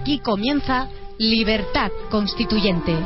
Aquí comienza Libertad Constituyente.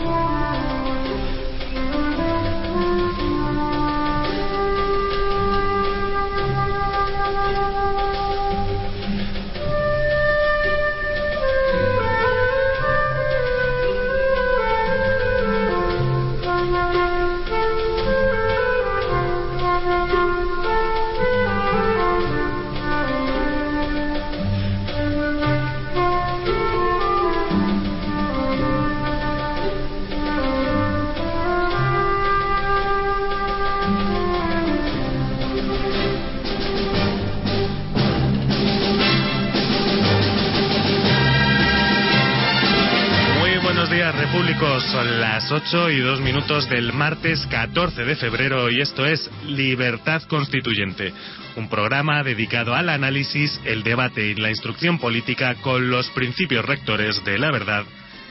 Las 8 y 2 minutos del martes 14 de febrero y esto es Libertad Constituyente, un programa dedicado al análisis, el debate y la instrucción política con los principios rectores de la verdad,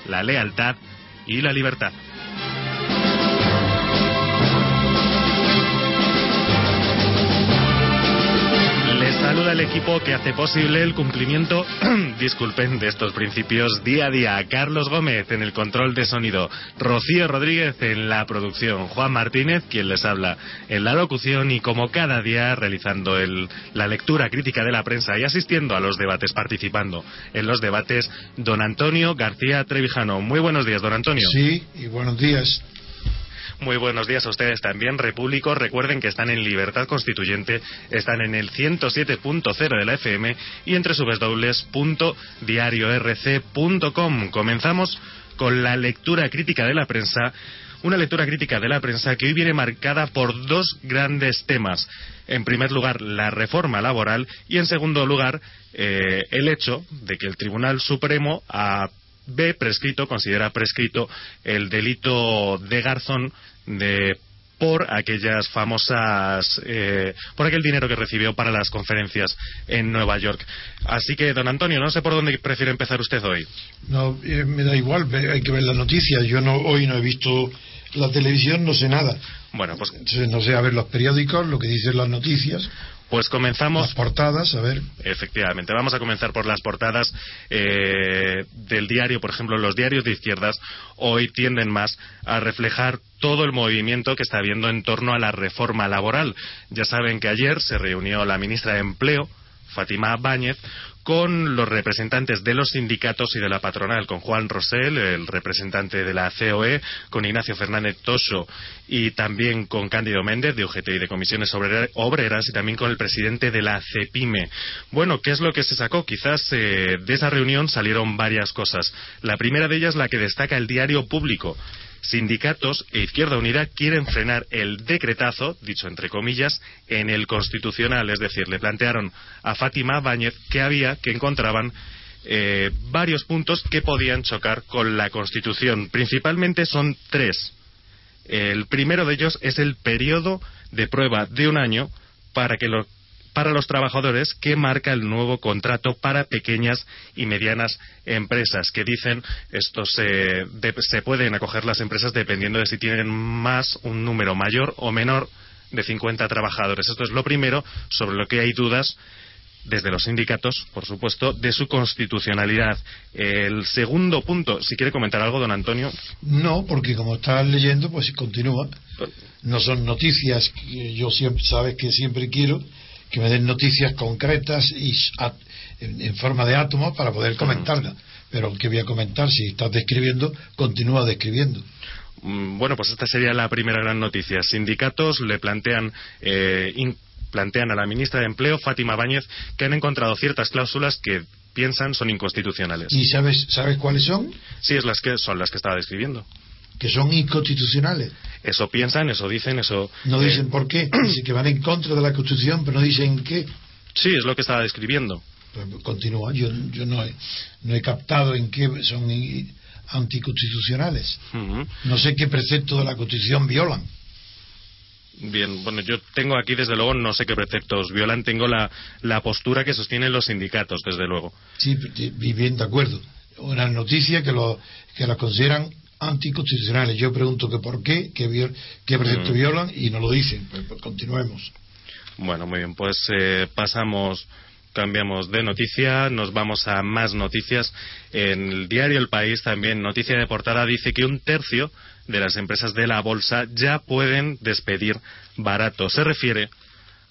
la lealtad y la libertad. El equipo que hace posible el cumplimiento, disculpen, de estos principios día a día. Carlos Gómez en el control de sonido, Rocío Rodríguez en la producción, Juan Martínez quien les habla en la locución y como cada día realizando el, la lectura crítica de la prensa y asistiendo a los debates, participando en los debates, don Antonio García Trevijano. Muy buenos días, don Antonio. Sí, y buenos días. Muy buenos días a ustedes también, repúblicos. Recuerden que están en Libertad Constituyente, están en el 107.0 de la FM y entre www.diariorc.com. Comenzamos con la lectura crítica de la prensa una lectura crítica de la prensa que hoy viene marcada por dos grandes temas. En primer lugar, la reforma laboral y, en segundo lugar, eh, el hecho de que el Tribunal Supremo ha ve prescrito, considera prescrito el delito de Garzón de por aquellas famosas eh, por aquel dinero que recibió para las conferencias en Nueva York. Así que, don Antonio, no sé por dónde prefiere empezar usted hoy. No, eh, me da igual, hay que ver las noticias. Yo no hoy no he visto la televisión, no sé nada. Bueno, pues no sé a ver los periódicos, lo que dicen las noticias. Pues comenzamos. Las portadas, a ver. Efectivamente, vamos a comenzar por las portadas eh, del diario. Por ejemplo, los diarios de izquierdas hoy tienden más a reflejar todo el movimiento que está habiendo en torno a la reforma laboral. Ya saben que ayer se reunió la ministra de Empleo, Fátima Báñez, con los representantes de los sindicatos y de la patronal, con Juan Rosell, el representante de la COE, con Ignacio Fernández Toso y también con Cándido Méndez de UGT y de Comisiones Obreras y también con el presidente de la CEPIME. Bueno, ¿qué es lo que se sacó? Quizás eh, de esa reunión salieron varias cosas. La primera de ellas la que destaca el diario público sindicatos e Izquierda Unida quieren frenar el decretazo, dicho entre comillas, en el Constitucional. Es decir, le plantearon a Fátima Báñez que había, que encontraban eh, varios puntos que podían chocar con la Constitución. Principalmente son tres. El primero de ellos es el periodo de prueba de un año para que lo para los trabajadores que marca el nuevo contrato para pequeñas y medianas empresas, que dicen esto se, se pueden acoger las empresas dependiendo de si tienen más, un número mayor o menor de 50 trabajadores. Esto es lo primero sobre lo que hay dudas desde los sindicatos, por supuesto, de su constitucionalidad. El segundo punto, si quiere comentar algo, don Antonio. No, porque como estás leyendo, pues continúa. Pues no son noticias que yo siempre, sabes que siempre quiero que me den noticias concretas y en, forma de átomos para poder comentarlas. Pero ¿qué voy a comentar? Si estás describiendo, continúa describiendo. Mm, bueno, pues esta sería la primera gran noticia. Sindicatos le plantean eh, plantean a la ministra de Empleo, Fátima Báñez, que han encontrado ciertas cláusulas que piensan son inconstitucionales. ¿Y sabes, sabes cuáles son? Sí, es las que son las que estaba describiendo que son inconstitucionales. Eso piensan, eso dicen, eso. No dicen eh, por qué, dicen que van en contra de la Constitución, pero no dicen qué. Sí, es lo que estaba describiendo. Pues, continúa, yo, yo no, he, no he captado en qué son anticonstitucionales. No sé qué precepto de la Constitución violan. Bien, bueno, yo tengo aquí, desde luego, no sé qué preceptos violan, tengo la, la postura que sostienen los sindicatos, desde luego. Sí, bien de acuerdo. Una noticia que, lo, que la consideran anticonstitucionales. Yo pregunto que por qué, qué, qué precepto mm. violan y no lo dicen. Pues, pues, continuemos. Bueno, muy bien, pues eh, pasamos cambiamos de noticia, nos vamos a más noticias. En el diario El País también, noticia de portada, dice que un tercio de las empresas de la bolsa ya pueden despedir barato. Se refiere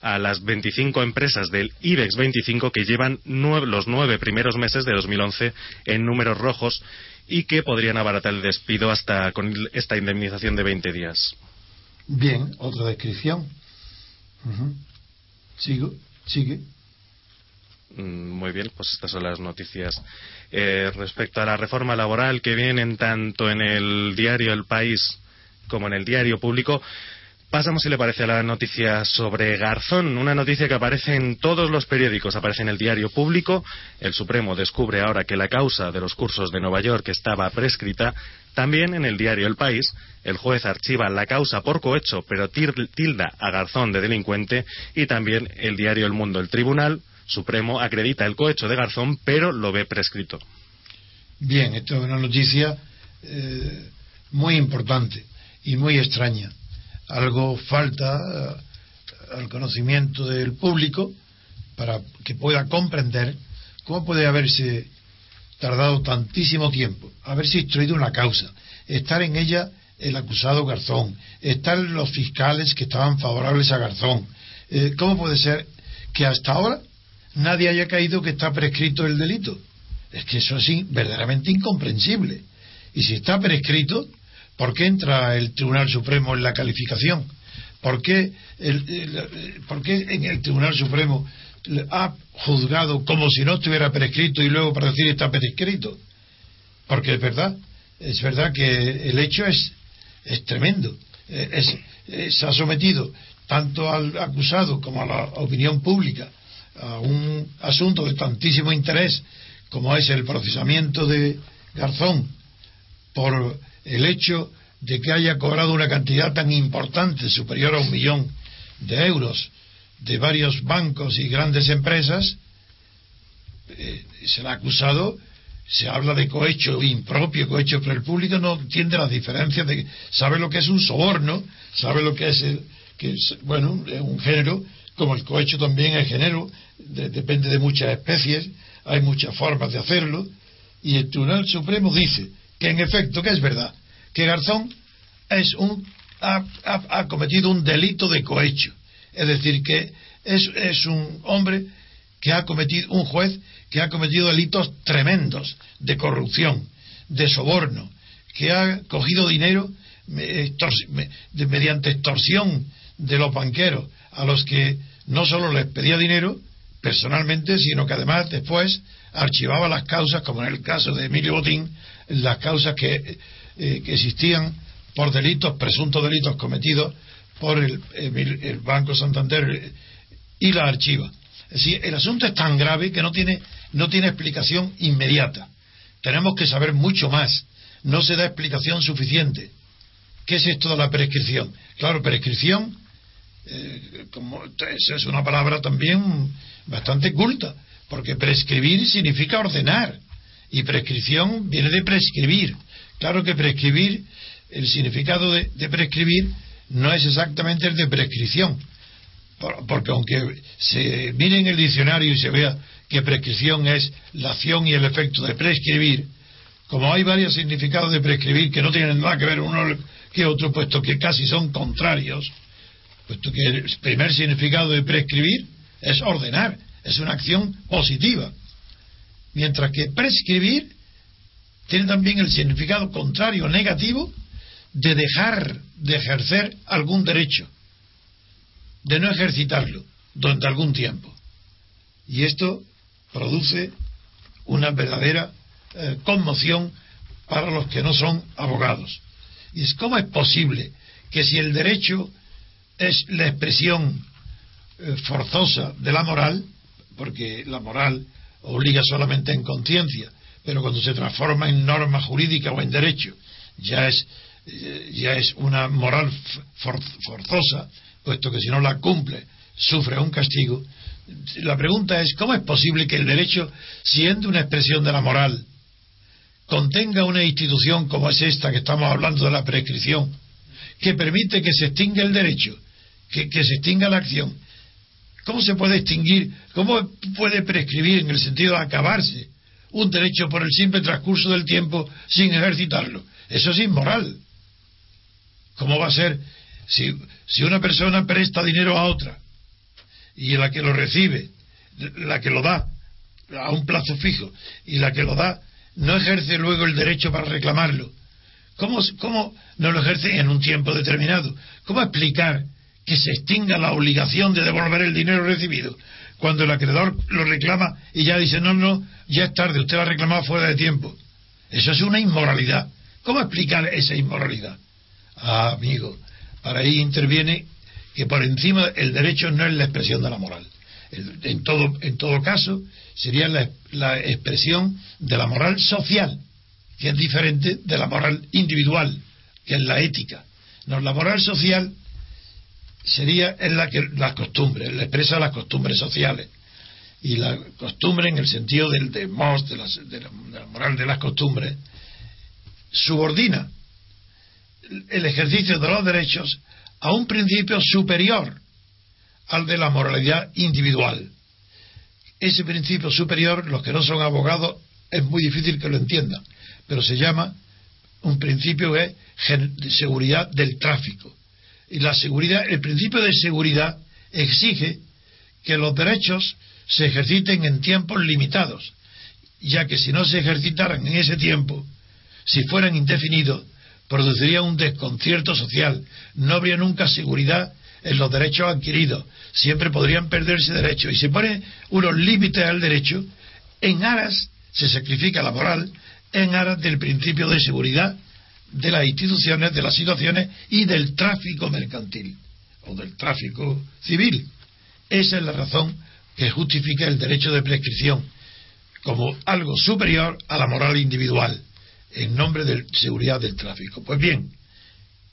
a las 25 empresas del IBEX 25 que llevan los nueve primeros meses de 2011 en números rojos y que podrían abaratar el despido hasta con esta indemnización de 20 días. Bien, otra descripción. Sigo, sigue. Mm, muy bien, pues estas son las noticias. Eh, respecto a la reforma laboral que vienen tanto en el diario El País como en el diario público, pasamos, si le parece, a la noticia sobre Garzón. Una noticia que aparece en todos los periódicos, aparece en el diario público. El Supremo descubre ahora que la causa de los cursos de Nueva York estaba prescrita. También en el diario El País, el juez archiva la causa por cohecho, pero tilda a Garzón de delincuente. Y también el diario El Mundo, el Tribunal Supremo acredita el cohecho de Garzón, pero lo ve prescrito. Bien, esto es una noticia eh, muy importante y muy extraña. Algo falta eh, al conocimiento del público para que pueda comprender cómo puede haberse tardado tantísimo tiempo, haberse instruido una causa, estar en ella el acusado Garzón, estar los fiscales que estaban favorables a Garzón. Eh, ¿Cómo puede ser que hasta ahora nadie haya caído que está prescrito el delito. Es que eso es verdaderamente incomprensible. Y si está prescrito, ¿por qué entra el Tribunal Supremo en la calificación? ¿Por qué, en el Tribunal Supremo ha juzgado como si no estuviera prescrito y luego para decir está prescrito? Porque es verdad, es verdad que el hecho es, es tremendo. se ha sometido tanto al acusado como a la opinión pública a un asunto de tantísimo interés como es el procesamiento de Garzón por el hecho de que haya cobrado una cantidad tan importante, superior a un millón de euros, de varios bancos y grandes empresas, eh, se le ha acusado, se habla de cohecho impropio, cohecho, pero el público no entiende las diferencias, de, sabe lo que es un soborno, sabe lo que es, que es bueno, un género como el cohecho también es género, depende de muchas especies, hay muchas formas de hacerlo, y el Tribunal Supremo dice que en efecto, que es verdad, que Garzón es un, ha, cometido un delito de cohecho, es decir, que es, es un hombre que ha cometido, un juez que ha cometido delitos tremendos de corrupción, de soborno, que ha cogido dinero mediante extorsión de los banqueros, a los que no solo les pedía dinero personalmente, sino que además después archivaba las causas, como en el caso de Emilio Botín, las causas que, eh, existían por delitos, presuntos delitos cometidos por el, el, Banco Santander y la archiva. Es decir, el asunto es tan grave que no tiene, no tiene explicación inmediata. Tenemos que saber mucho más. No se da explicación suficiente. ¿Qué es esto de la prescripción? Claro, prescripción eh, como es una palabra también bastante culta, porque prescribir significa ordenar y prescripción viene de prescribir. Claro que prescribir, el significado de, prescribir no es exactamente el de prescripción, porque aunque se mire en el diccionario y se vea que prescripción es la acción y el efecto de prescribir, como hay varios significados de prescribir que no tienen nada que ver uno que otro, puesto que casi son contrarios, puesto que el primer significado de prescribir es ordenar, es una acción positiva. Mientras que prescribir tiene también el significado contrario, negativo, de dejar de ejercer algún derecho, de no ejercitarlo durante algún tiempo. Y esto produce una verdadera eh, conmoción para los que no son abogados. Y es cómo es posible que si el derecho es la expresión eh, forzosa de la moral, porque la moral obliga solamente en conciencia, pero cuando se transforma en norma jurídica o en derecho, ya es, eh, ya es una moral forzosa, puesto que si no la cumple, sufre un castigo. La pregunta es, ¿cómo es posible que el derecho, siendo una expresión de la moral, contenga una institución como es esta que estamos hablando de la prescripción, que permite que se extinga el derecho, que, se extinga la acción, ¿Cómo se puede extinguir, cómo puede prescribir en el sentido de acabarse un derecho por el simple transcurso del tiempo sin ejercitarlo? Eso es inmoral. ¿Cómo va a ser si, si una persona presta dinero a otra y la que lo recibe, la que lo da a un plazo fijo y la que lo da no ejerce luego el derecho para reclamarlo? ¿Cómo, cómo no lo ejerce en un tiempo determinado? ¿Cómo explicar que se extinga la obligación de devolver el dinero recibido cuando el acreedor lo reclama y ya dice no, no, ya es tarde, usted lo ha reclamado fuera de tiempo? Eso es una inmoralidad. ¿Cómo explicar esa inmoralidad? Ah, amigo, para ahí interviene que por encima el derecho no es la expresión de la moral. En todo, en todo caso, sería la, la expresión de la moral social, que es diferente de la moral individual, que es la ética. No, la moral social sería en la que las costumbres, la expresa las costumbres sociales. Y la costumbre, en el sentido del de, de, la, moral de las costumbres, subordina el ejercicio de los derechos a un principio superior al de la moralidad individual. Ese principio superior, los que no son abogados, es muy difícil que lo entiendan, pero se llama un principio de seguridad del tráfico y la seguridad, el principio de seguridad exige que los derechos se ejerciten en tiempos limitados, ya que si no se ejercitaran en ese tiempo, si fueran indefinidos, produciría un desconcierto social, no habría nunca seguridad en los derechos adquiridos, siempre podrían perderse derechos. Y se ponen unos límites al derecho, en aras se sacrifica la moral, en aras del principio de seguridad de las instituciones, de las situaciones y del tráfico mercantil o del tráfico civil. Esa es la razón que justifica el derecho de prescripción como algo superior a la moral individual en nombre de seguridad del tráfico. Pues bien,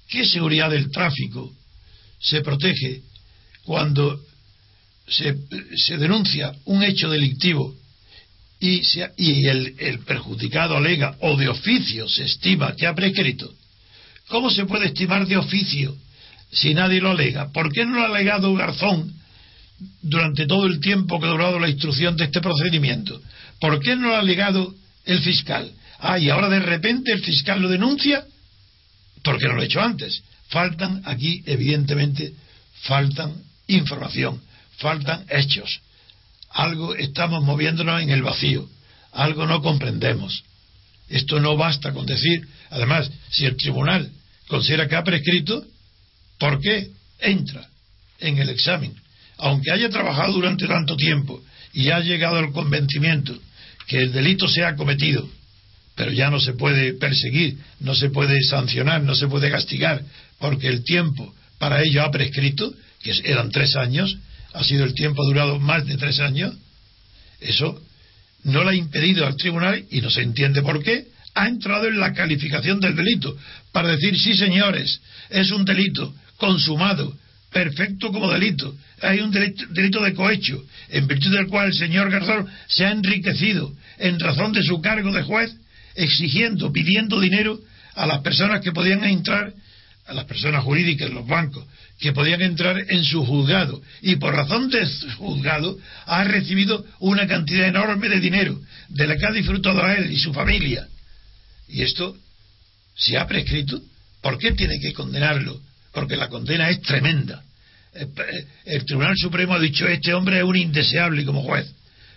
¿qué seguridad del tráfico se protege cuando se, se denuncia un hecho delictivo y, el, perjudicado alega o de oficio se estima que ha prescrito, ¿cómo se puede estimar de oficio si nadie lo alega? ¿Por qué no lo ha alegado Garzón durante todo el tiempo que ha durado la instrucción de este procedimiento? ¿Por qué no lo ha alegado el fiscal? Ah, y ahora de repente el fiscal lo denuncia porque no lo ha hecho antes. Faltan aquí, evidentemente, faltan información, faltan hechos algo estamos moviéndonos en el vacío, algo no comprendemos. Esto no basta con decir, además, si el tribunal considera que ha prescrito, ¿por qué entra en el examen? Aunque haya trabajado durante tanto tiempo y ha llegado al convencimiento que el delito se ha cometido, pero ya no se puede perseguir, no se puede sancionar, no se puede castigar, porque el tiempo para ello ha prescrito, que eran tres años, ha sido el tiempo, durado más de tres años, eso no le ha impedido al tribunal, y no se entiende por qué, ha entrado en la calificación del delito, para decir, sí señores, es un delito consumado, perfecto como delito, hay un delito, de cohecho, en virtud del cual el señor Garzón se ha enriquecido en razón de su cargo de juez, exigiendo, pidiendo dinero a las personas que podían entrar, a las personas jurídicas, los bancos, que podían entrar en su juzgado y por razón de su juzgado ha recibido una cantidad enorme de dinero de la que ha disfrutado a él y su familia. Y esto, si ha prescrito, ¿por qué tiene que condenarlo? Porque la condena es tremenda. Eh, eh, el Tribunal Supremo ha dicho este hombre es un indeseable como juez,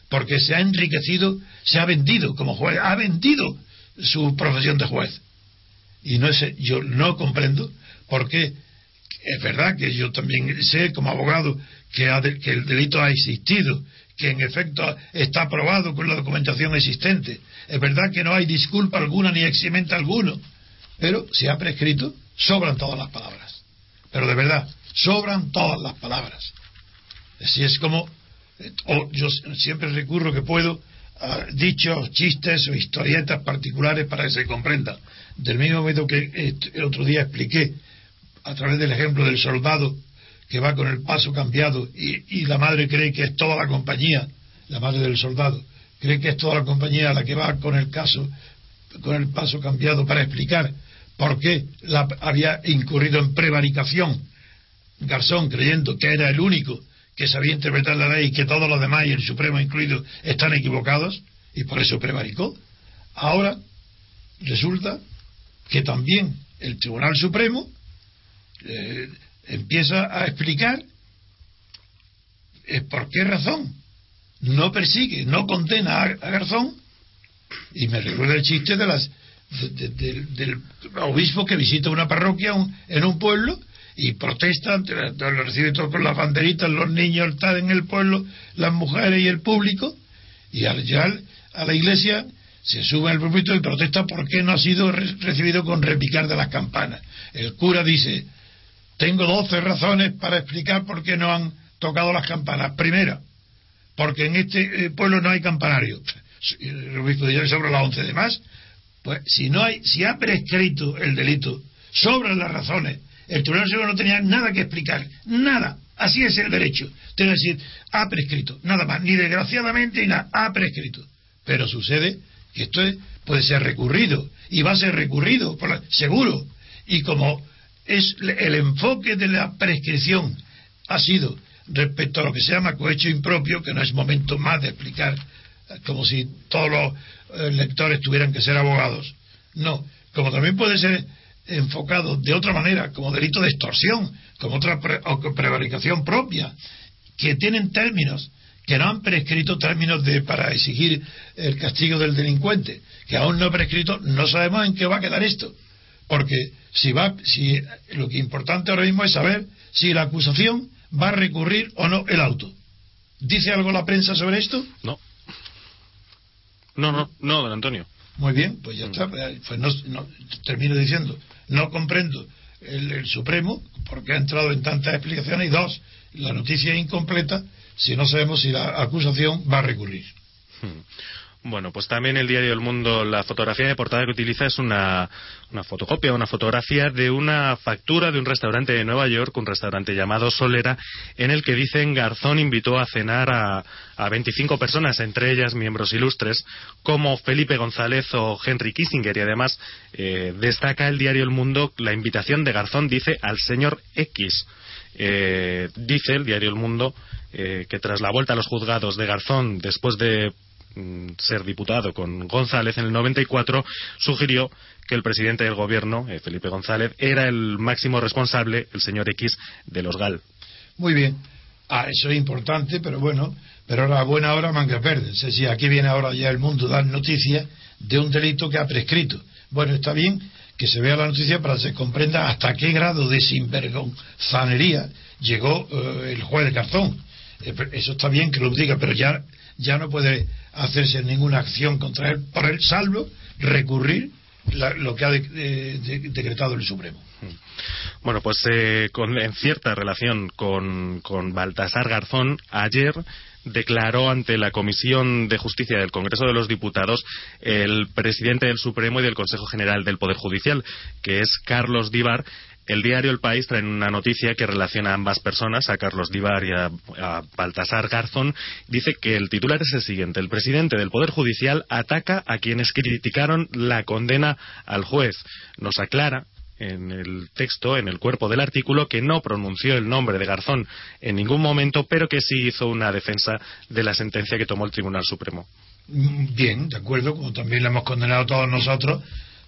porque se ha enriquecido, se ha vendido como juez, ha vendido su profesión de juez. Y no yo no comprendo por qué es verdad que yo también sé como abogado que, el delito ha existido, que en efecto está aprobado con la documentación existente. Es verdad que no hay disculpa alguna ni eximente alguno, pero si ha prescrito, sobran todas las palabras. Pero de verdad, sobran todas las palabras. Así es como, eh, yo siempre recurro que puedo a dichos, chistes o historietas particulares para que se comprenda. Del mismo modo que el otro día expliqué a través del ejemplo del soldado que va con el paso cambiado y, la madre cree que es toda la compañía, la madre del soldado, cree que es toda la compañía la que va con el caso, con el paso cambiado para explicar por qué la, había incurrido en prevaricación Garzón creyendo que era el único que sabía interpretar la ley y que todos los demás, y el Supremo incluido, están equivocados, y por eso prevaricó. Ahora resulta que también el Tribunal Supremo eh, empieza a explicar eh, por qué razón no persigue, no condena a, Garzón, y me recuerda el chiste de las del obispo que visita una parroquia en un pueblo y protesta, lo recibe todo con las banderitas, los niños están en el pueblo, las mujeres y el público, y al llegar a la iglesia se sube al púlpito y protesta porque no ha sido recibido con repicar de las campanas. El cura dice, tengo doce razones para explicar por qué no han tocado las campanas. Primera, porque en este eh, pueblo no hay campanario. El obispo dice, sobre las once demás. Pues si no hay, si ha prescrito el delito, sobran las razones el Tribunal Supremo no tenía nada que explicar, nada. Así es el derecho. Tiene que decir, ha prescrito, nada más, ni desgraciadamente ni nada, ha prescrito. Pero sucede que esto puede ser recurrido, y va a ser recurrido, por seguro. Y como es el enfoque de la prescripción ha sido respecto a lo que se llama cohecho impropio, que no es momento más de explicar eh, como si todos los eh, lectores tuvieran que ser abogados. No, como también puede ser enfocado de otra manera, como delito de extorsión, como otra prevaricación propia, que tienen términos que no han prescrito términos de para exigir el castigo del delincuente, que aún no ha prescrito, no sabemos en qué va a quedar esto, porque si va, si lo que es importante ahora mismo es saber si la acusación va a recurrir o no el auto. ¿Dice algo la prensa sobre esto? No. No, no, no, don Antonio. Muy bien, pues ya está. Pues no, termino diciendo, no comprendo el, Supremo porque ha entrado en tantas explicaciones y dos, la noticia es incompleta si no sabemos si la acusación va a recurrir. Hmm. Bueno, pues también el diario El Mundo, la fotografía de portada que utiliza es una, una fotocopia, una fotografía de una factura de un restaurante de Nueva York, un restaurante llamado Solera, en el que dicen Garzón invitó a cenar a, a 25 personas, entre ellas miembros ilustres, como Felipe González o Henry Kissinger. Y además eh, destaca el diario El Mundo la invitación de Garzón, dice, al señor X. Eh, dice el diario El Mundo eh, que tras la vuelta a los juzgados de Garzón, después de ser diputado con González en el 94, sugirió que el presidente del gobierno, eh, Felipe González, era el máximo responsable, el señor X, de los GAL. Muy bien. Ah, eso es importante, pero bueno, pero ahora buena hora manga verde. Es decir, aquí viene ahora ya el mundo dar noticias de un delito que ha prescrito. Bueno, está bien que se vea la noticia para que se comprenda hasta qué grado de sinvergonzanería llegó eh, el juez de Carzón. Eh, eso está bien que lo diga, pero ya, ya no puede hacerse ninguna acción contra él, por el salvo recurrir lo que ha decretado el Supremo. Mm. Bueno, pues eh, en cierta relación con, con Baltasar Garzón, ayer declaró ante la Comisión de Justicia del Congreso de los Diputados el presidente del Supremo y del Consejo General del Poder Judicial, que es Carlos Díbar, el diario El País trae una noticia que relaciona a ambas personas, a Carlos Divar y a, Baltasar Garzón. Dice que el titular es el siguiente. El presidente del Poder Judicial ataca a quienes criticaron la condena al juez. Nos aclara en el texto, en el cuerpo del artículo, que no pronunció el nombre de Garzón en ningún momento, pero que sí hizo una defensa de la sentencia que tomó el Tribunal Supremo. Bien, de acuerdo, como también la hemos condenado todos nosotros,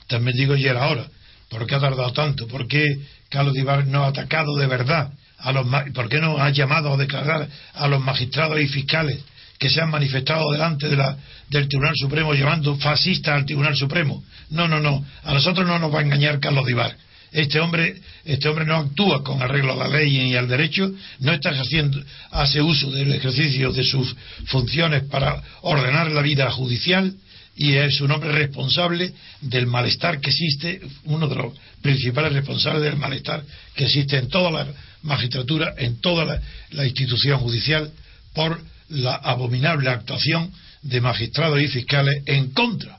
también digo y era ahora. ¿Por qué ha tardado tanto? ¿Por qué Carlos Divar no ha atacado de verdad a los por qué no ha llamado a declarar a los magistrados y fiscales que se han manifestado delante de la, del Tribunal Supremo llevando fascistas al Tribunal Supremo? No, no, no. A nosotros no nos va a engañar Carlos Divar. Este hombre, este hombre no actúa con arreglo a la ley y al derecho, no está haciendo, hace uso del ejercicio de sus funciones para ordenar la vida judicial, y es un hombre responsable del malestar que existe, uno de los principales responsables del malestar que existe en toda la magistratura, en toda la, institución judicial, por la abominable actuación de magistrados y fiscales en contra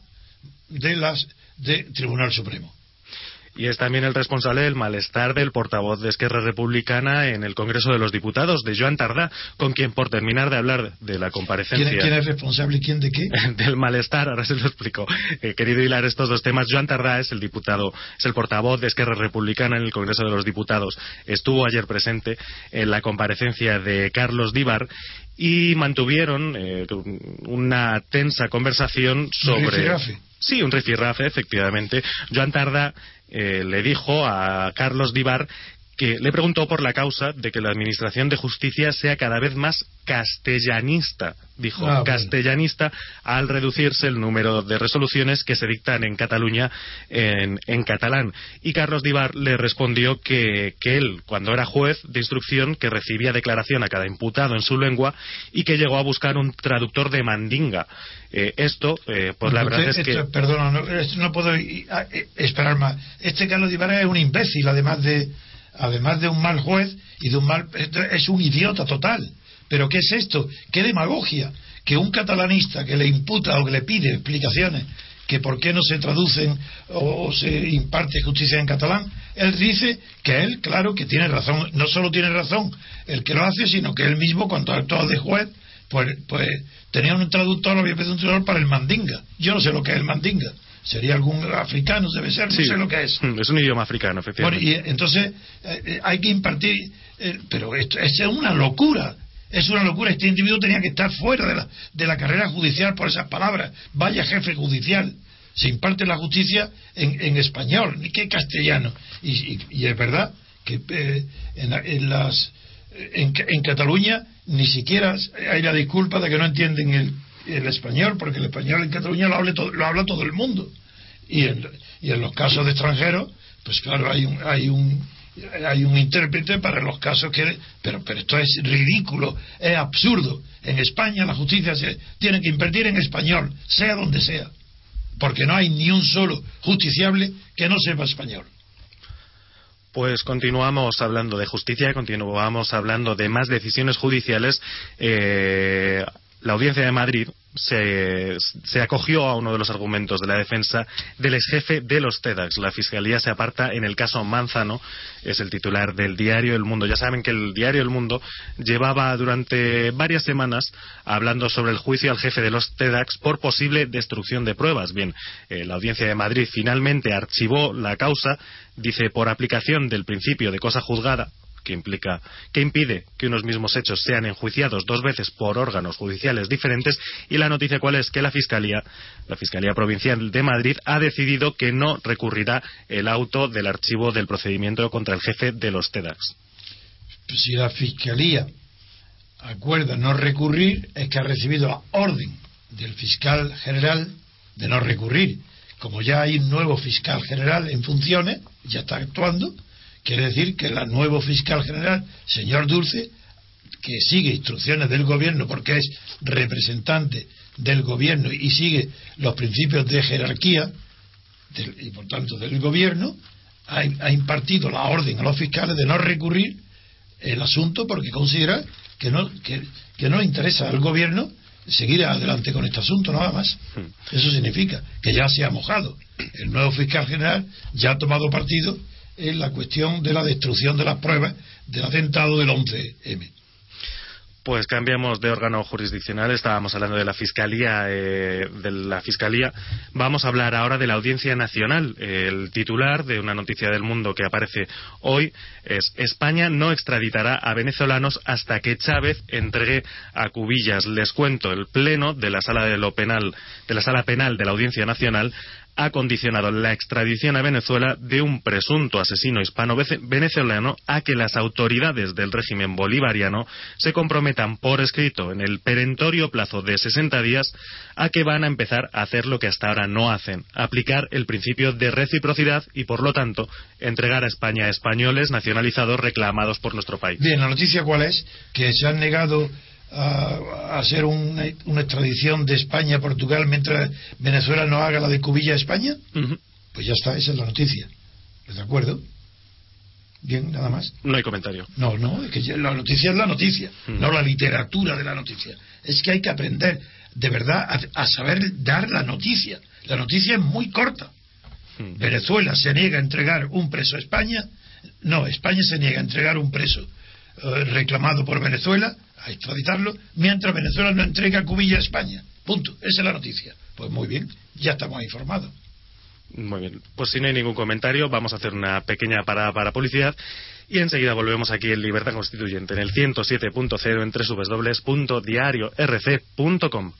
de las del Tribunal Supremo. Y es también el responsable del malestar del portavoz de Esquerra Republicana en el Congreso de los Diputados, de Joan Tardá, con quien por terminar de hablar de la comparecencia... ¿Quién, es responsable y quién de qué? del malestar, ahora se lo explico. Eh, querido hilar estos dos temas, Joan Tardá es el diputado, es el portavoz de Esquerra Republicana en el Congreso de los Diputados. Estuvo ayer presente en la comparecencia de Carlos Díbar y mantuvieron eh, una tensa conversación sobre... ¿Un sí, un rifirrafe, efectivamente. Joan Tarda eh, le dijo a Carlos Díbar que le preguntó por la causa de que la Administración de Justicia sea cada vez más castellanista, dijo, ah, castellanista, al reducirse el número de resoluciones que se dictan en Cataluña en, catalán. Y Carlos Divar le respondió que, él, cuando era juez de instrucción, que recibía declaración a cada imputado en su lengua y que llegó a buscar un traductor de mandinga. Eh, esto, eh, pues la verdad es que... Perdona, no, puedo esperar más. Este Carlos Divar es un imbécil, además de además de un mal juez y de un mal es un idiota total. Pero ¿qué es esto? ¿Qué demagogia? Que un catalanista que le imputa o que le pide explicaciones que por qué no se traducen o, se imparte justicia en catalán, él dice que él, claro, que tiene razón, no solo tiene razón el que lo hace, sino que él mismo, cuando actuó de juez, pues, pues tenía un traductor, había pedido un traductor para el mandinga. Yo no sé lo que es el mandinga sería algún africano, debe ser, no sé lo que es. Es un idioma africano, efectivamente. Bueno, y entonces eh, eh, hay que impartir, eh, pero esto es una locura. Es una locura. Este individuo tenía que estar fuera de la, de la carrera judicial por esas palabras. Vaya jefe judicial. Se imparte la justicia en, en español, ni que castellano. Y, y, es verdad que en, en, las en, en, Cataluña ni siquiera hay la disculpa de que no entienden el, el español, porque el español en Cataluña lo, lo habla todo el mundo. Y en, y en los casos de extranjeros, pues claro, hay un, hay un, hay un intérprete para los casos que. Pero, pero esto es ridículo, es absurdo. En España la justicia se tiene que invertir en español, sea donde sea. Porque no hay ni un solo justiciable que no sepa español. Pues continuamos hablando de justicia, continuamos hablando de más decisiones judiciales. Eh, la Audiencia de Madrid se, acogió a uno de los argumentos de la defensa del ex jefe de los TEDx. La Fiscalía se aparta en el caso Manzano, es el titular del diario El Mundo. Ya saben que el diario El Mundo llevaba durante varias semanas hablando sobre el juicio al jefe de los TEDx por posible destrucción de pruebas. Bien, eh, la Audiencia de Madrid finalmente archivó la causa, dice por aplicación del principio de cosa juzgada que implica que impide que unos mismos hechos sean enjuiciados dos veces por órganos judiciales diferentes. Y la noticia cuál es que la fiscalía la fiscalía provincial de Madrid ha decidido que no recurrirá el auto del archivo del procedimiento contra el jefe de los TEDAX. Pues si la fiscalía acuerda no recurrir es que ha recibido la orden del fiscal general de no recurrir. Como ya hay un nuevo fiscal general en funciones, ya está actuando, Quiere decir que el nuevo fiscal general, señor Dulce, que sigue instrucciones del gobierno porque es representante del gobierno y sigue los principios de jerarquía y por tanto del gobierno, ha, impartido la orden a los fiscales de no recurrir el asunto porque considera que no, que, que no interesa al gobierno seguir adelante con este asunto, nada más. Hmm. Eso significa que ya se ha mojado. El nuevo fiscal general ya ha tomado partido en la cuestión de la destrucción de las pruebas del atentado del 11M. Pues cambiamos de órgano jurisdiccional. Estábamos hablando de la fiscalía, eh, de la fiscalía. Vamos a hablar ahora de la Audiencia Nacional. El titular de una noticia del mundo que aparece hoy es España no extraditará a venezolanos hasta que Chávez entregue a Cubillas. Les cuento el pleno de la sala de lo penal, de la sala penal de la Audiencia Nacional ha condicionado la extradición a Venezuela de un presunto asesino hispano-venezolano a que las autoridades del régimen bolivariano se comprometan por escrito en el perentorio plazo de 60 días a que van a empezar a hacer lo que hasta ahora no hacen, aplicar el principio de reciprocidad y, por lo tanto, entregar a España españoles nacionalizados reclamados por nuestro país. Bien, la noticia cuál es? Que se han negado a, hacer una, extradición de España a Portugal mientras Venezuela no haga la de Cubilla a España? Pues ya está, esa es la noticia. ¿De acuerdo? Bien, nada más. No hay comentario. No, no, es que la noticia es la noticia, no la literatura de la noticia. Es que hay que aprender de verdad a, saber dar la noticia. La noticia es muy corta. Venezuela se niega a entregar un preso a España. No, España se niega a entregar un preso eh, reclamado por Venezuela, a extraditarlo, mientras Venezuela no entrega a Cubilla a España. Punto. Esa es la noticia. Pues muy bien, ya estamos informados. Muy bien, pues si no hay ningún comentario, vamos a hacer una pequeña parada para publicidad y enseguida volvemos aquí en Libertad Constituyente, en el 107.0 en www.diariorc.com.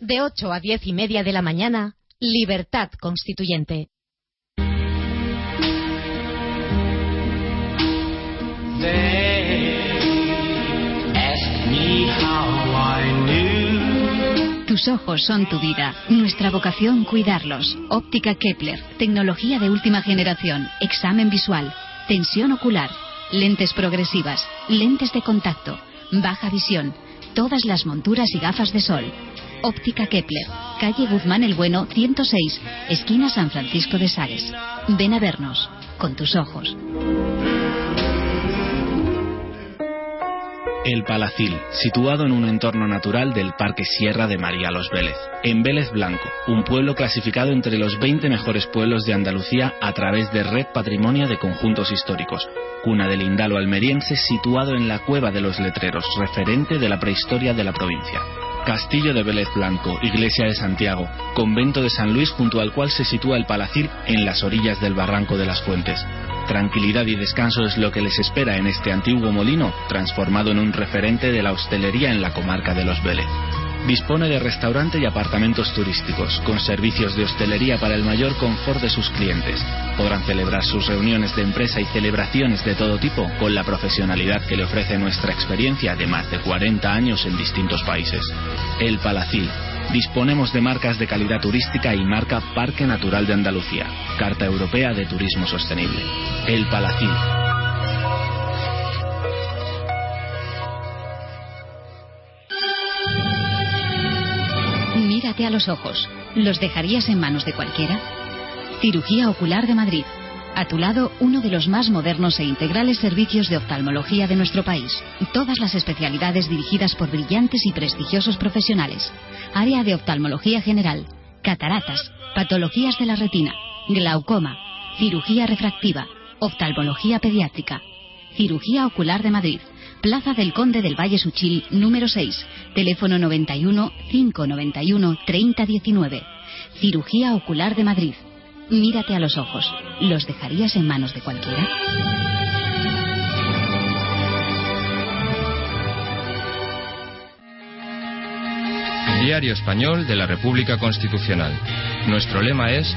De 8 a 10 y media de la mañana, Libertad Constituyente. Tus ojos son tu vida. Nuestra vocación, cuidarlos. Óptica Kepler. Tecnología de última generación. Examen visual. Tensión ocular. Lentes progresivas. Lentes de contacto. Baja visión. Todas las monturas y gafas de sol. Óptica Kepler. Calle Guzmán el Bueno, 106. Esquina San Francisco de Sales. Ven a vernos. Con tus ojos. El Palacil, situado en un entorno natural del Parque Sierra de María Los Vélez, en Vélez Blanco, un pueblo clasificado entre los 20 mejores pueblos de Andalucía a través de Red Patrimonio de Conjuntos Históricos, cuna del Indalo almeriense situado en la Cueva de los Letreros, referente de la prehistoria de la provincia. Castillo de Vélez Blanco, Iglesia de Santiago, Convento de San Luis junto al cual se sitúa el Palacil en las orillas del Barranco de las Fuentes. Tranquilidad y descanso es lo que les espera en este antiguo molino, transformado en un referente de la hostelería en la comarca de Los Vélez. Dispone de restaurante y apartamentos turísticos, con servicios de hostelería para el mayor confort de sus clientes. Podrán celebrar sus reuniones de empresa y celebraciones de todo tipo con la profesionalidad que le ofrece nuestra experiencia de más de 40 años en distintos países. El Palacil, Disponemos de marcas de calidad turística y marca Parque Natural de Andalucía, Carta Europea de Turismo Sostenible. El Palacín. A los ojos. ¿Los dejarías en manos de cualquiera? Cirugía Ocular de Madrid a tu lado, uno de los más modernos e integrales servicios de oftalmología de nuestro país. Todas las especialidades dirigidas por brillantes y prestigiosos profesionales. Área de oftalmología general, cataratas, patologías de la retina, glaucoma, cirugía refractiva, oftalmología pediátrica, cirugía ocular de Madrid. Plaza del Conde del Valle Suchil, número 6, teléfono 91 591 3019. Cirugía Ocular de Madrid. Mírate a los ojos. ¿Los dejarías en manos de cualquiera? Diario Español de la República Constitucional. Nuestro lema es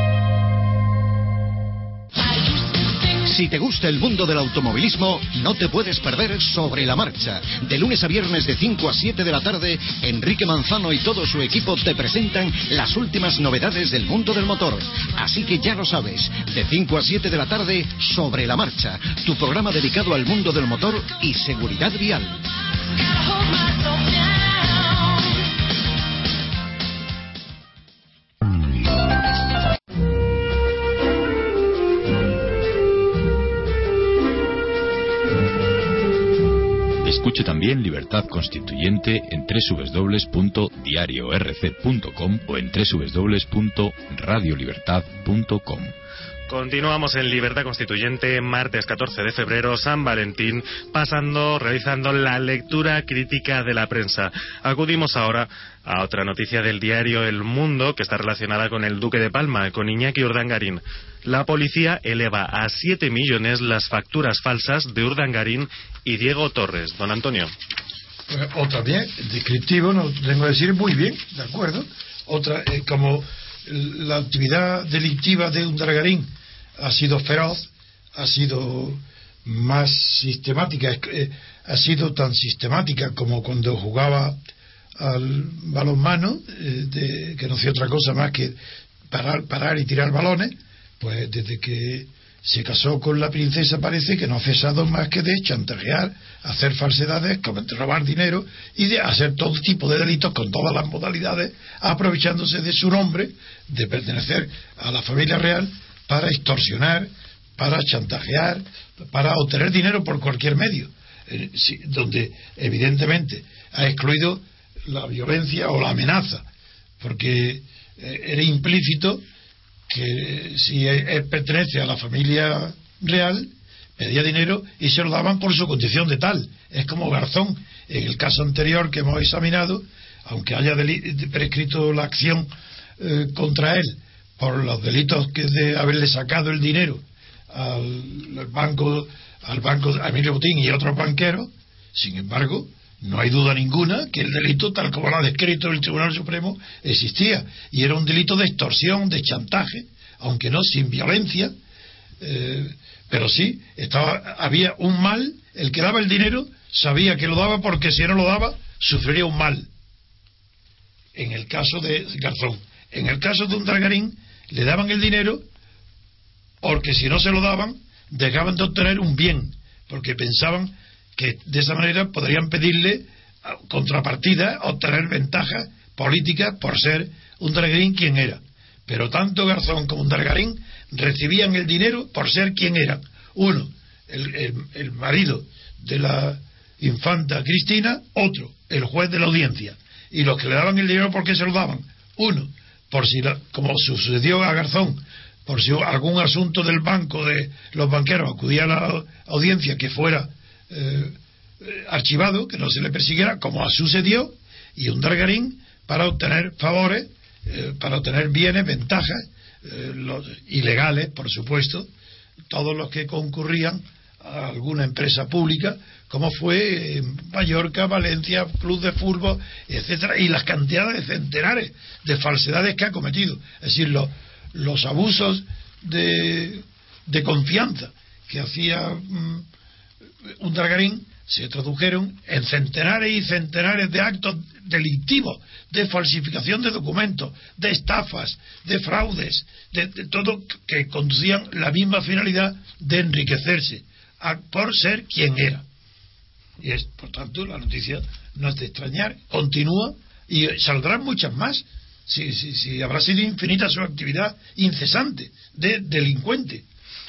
Si te gusta el mundo del automovilismo, no te puedes perder Sobre la Marcha. De lunes a viernes de 5 a 7 de la tarde, Enrique Manzano y todo su equipo te presentan las últimas novedades del mundo del motor. Así que ya lo sabes, de 5 a 7 de la tarde, Sobre la Marcha, tu programa dedicado al mundo del motor y seguridad vial. También Libertad Constituyente en www.diariorc.com o en www.radiolibertad.com. Continuamos en Libertad Constituyente, martes 14 de febrero, San Valentín, pasando, realizando la lectura crítica de la prensa. Acudimos ahora a otra noticia del diario El Mundo que está relacionada con el Duque de Palma, con Iñaki Urdangarín. La policía eleva a 7 millones las facturas falsas de Urdangarín y Diego Torres. Don Antonio. Pues, otra bien, descriptivo, no tengo que decir muy bien, ¿de acuerdo? Otra, eh, como la actividad delictiva de Urdangarín ha sido feroz, ha sido más sistemática, eh, ha sido tan sistemática como cuando jugaba al balonmano, eh, que no hacía otra cosa más que parar, parar y tirar balones, pues desde que se casó con la princesa parece que no ha cesado más que de chantajear hacer falsedades, robar dinero y de hacer todo tipo de delitos con todas las modalidades, aprovechándose de su nombre, de pertenecer a la familia real, para extorsionar, para chantajear, para obtener dinero por cualquier medio, eh, donde evidentemente ha excluido la violencia o la amenaza, porque eh, era implícito que si pertenece a la familia real, pedía dinero y se lo daban por su condición de tal. Es como Garzón, en el caso anterior que hemos examinado, aunque haya prescrito la acción eh, contra él por los delitos que de haberle sacado el dinero al, banco al banco Emilio Botín y otros banqueros, sin embargo, no hay duda ninguna que el delito, tal como lo ha descrito el Tribunal Supremo, existía. Y era un delito de extorsión, de chantaje, aunque no sin violencia, eh, pero sí, estaba, había un mal, el que daba el dinero sabía que lo daba porque si no lo daba, sufriría un mal. En el caso de Garzón. En el caso de un Dragarín, le daban el dinero porque si no se lo daban, dejaban de obtener un bien, porque pensaban que de esa manera podrían pedirle contrapartida, obtener ventajas políticas por ser un Dragarín quien era. Pero tanto Garzón como un Dargarín recibían el dinero por ser quien eran. Uno, el, marido de la infanta Cristina, otro, el juez de la audiencia. Y los que le daban el dinero, ¿por qué se lo daban? Uno, por si, como sucedió a Garzón, por si algún asunto del banco de los banqueros acudía a la audiencia que fuera eh, archivado, que no se le persiguiera, como sucedió, y un Dargarín para obtener favores eh, para obtener bienes, ventajas, eh, los ilegales, por supuesto, todos los que concurrían a alguna empresa pública, como fue en Mallorca, Valencia, Club de Fútbol, etcétera, y las cantidades de centenares de falsedades que ha cometido. Es decir, los abusos de, de confianza que hacía mm, un Dragarín se tradujeron en centenares y centenares de actos delictivos, de falsificación de documentos, de estafas, de fraudes, de, todo que conducían la misma finalidad de enriquecerse por ser quien era. Y es, por tanto, la noticia no es de extrañar, continúa y saldrán muchas más. Si, si habrá sido infinita su actividad incesante de delincuente.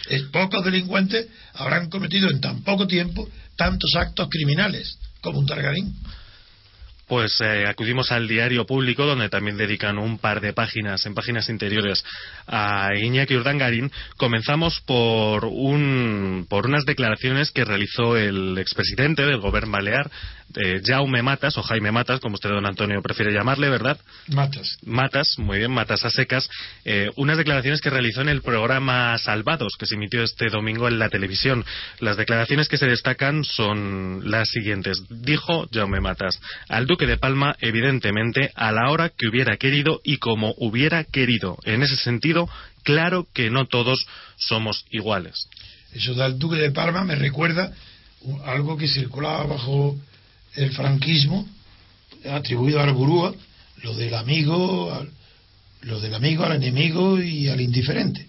Es, pocos delincuentes habrán cometido en tan poco tiempo tantos actos criminales como un Targarín pues eh, acudimos al diario público donde también dedican un par de páginas en páginas interiores a Iñaki Urdangarín. Comenzamos por un por unas declaraciones que realizó el expresidente del gobierno balear, eh, Jaume Matas o Jaime Matas, como usted don Antonio prefiere llamarle, ¿verdad? Matas. Matas, muy bien, Matas a secas. Eh, unas declaraciones que realizó en el programa Salvados que se emitió este domingo en la televisión. Las declaraciones que se destacan son las siguientes. Dijo Jaume Matas al duque de Palma, evidentemente, a la hora que hubiera querido y como hubiera querido. En ese sentido, claro que no todos somos iguales. Eso del duque de Palma me recuerda algo que circulaba bajo el franquismo, atribuido al gurúa, lo del amigo, al, lo del amigo al enemigo y al indiferente.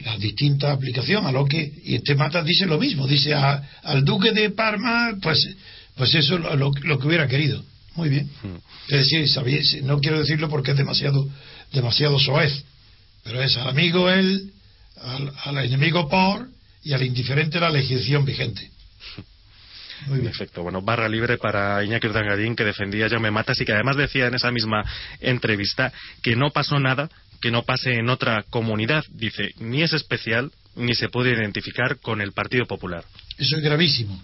Las distintas aplicaciones a lo que, y este Matas dice lo mismo, dice al duque de Parma, pues, pues eso lo, lo, que hubiera querido. Muy bien. Mm. Es decir, no quiero decirlo porque es demasiado, demasiado soez, pero es al amigo él, al, al enemigo por y al indiferente la legislación vigente. Muy Perfecto. Bueno, barra libre para Iñaki Urdangarín, que defendía Ya me matas y que además decía en esa misma entrevista que no pasó nada que no pase en otra comunidad. Dice, ni es especial ni se puede identificar con el Partido Popular. Eso es gravísimo.